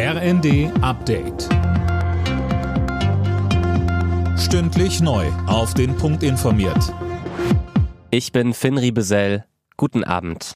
RND Update. Stündlich neu. Auf den Punkt informiert. Ich bin Finn Riebesell. Guten Abend.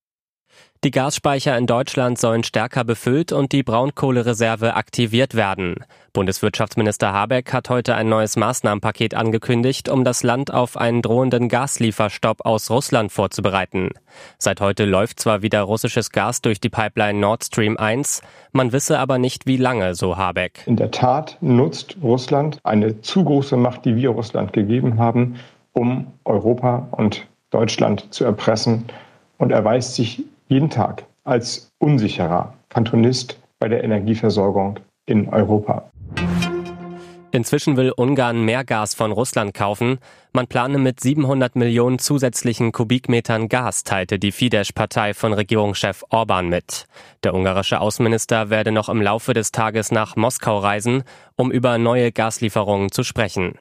Die Gasspeicher in Deutschland sollen stärker befüllt und die Braunkohlereserve aktiviert werden. Bundeswirtschaftsminister Habeck hat heute ein neues Maßnahmenpaket angekündigt, um das Land auf einen drohenden Gaslieferstopp aus Russland vorzubereiten. Seit heute läuft zwar wieder russisches Gas durch die Pipeline Nord Stream 1, man wisse aber nicht, wie lange, so Habeck. In der Tat nutzt Russland eine zu große Macht, die wir Russland gegeben haben, um Europa und Deutschland zu erpressen und erweist sich jeden Tag als unsicherer Kantonist bei der Energieversorgung in Europa. Inzwischen will Ungarn mehr Gas von Russland kaufen. Man plane mit 700 Millionen zusätzlichen Kubikmetern Gas, teilte die Fidesz-Partei von Regierungschef Orban mit. Der ungarische Außenminister werde noch im Laufe des Tages nach Moskau reisen, um über neue Gaslieferungen zu sprechen.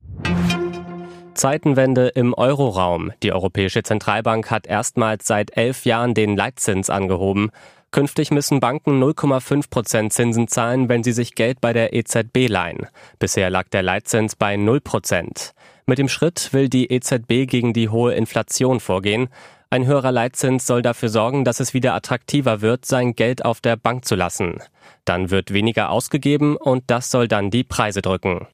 Zeitenwende im Euroraum. Die Europäische Zentralbank hat erstmals seit elf Jahren den Leitzins angehoben. Künftig müssen Banken 0,5 Prozent Zinsen zahlen, wenn sie sich Geld bei der EZB leihen. Bisher lag der Leitzins bei 0 Prozent. Mit dem Schritt will die EZB gegen die hohe Inflation vorgehen. Ein höherer Leitzins soll dafür sorgen, dass es wieder attraktiver wird, sein Geld auf der Bank zu lassen. Dann wird weniger ausgegeben und das soll dann die Preise drücken.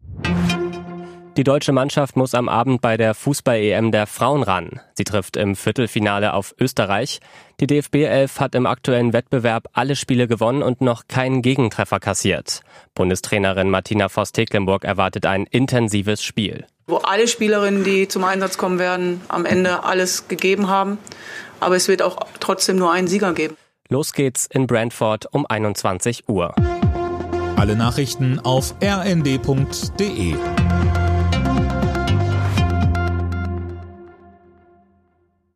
Die deutsche Mannschaft muss am Abend bei der Fußball-EM der Frauen ran. Sie trifft im Viertelfinale auf Österreich. Die DFB 11 hat im aktuellen Wettbewerb alle Spiele gewonnen und noch keinen Gegentreffer kassiert. Bundestrainerin Martina Voss-Tecklenburg erwartet ein intensives Spiel. Wo alle Spielerinnen, die zum Einsatz kommen werden, am Ende alles gegeben haben. Aber es wird auch trotzdem nur einen Sieger geben. Los geht's in Brantford um 21 Uhr. Alle Nachrichten auf rnd.de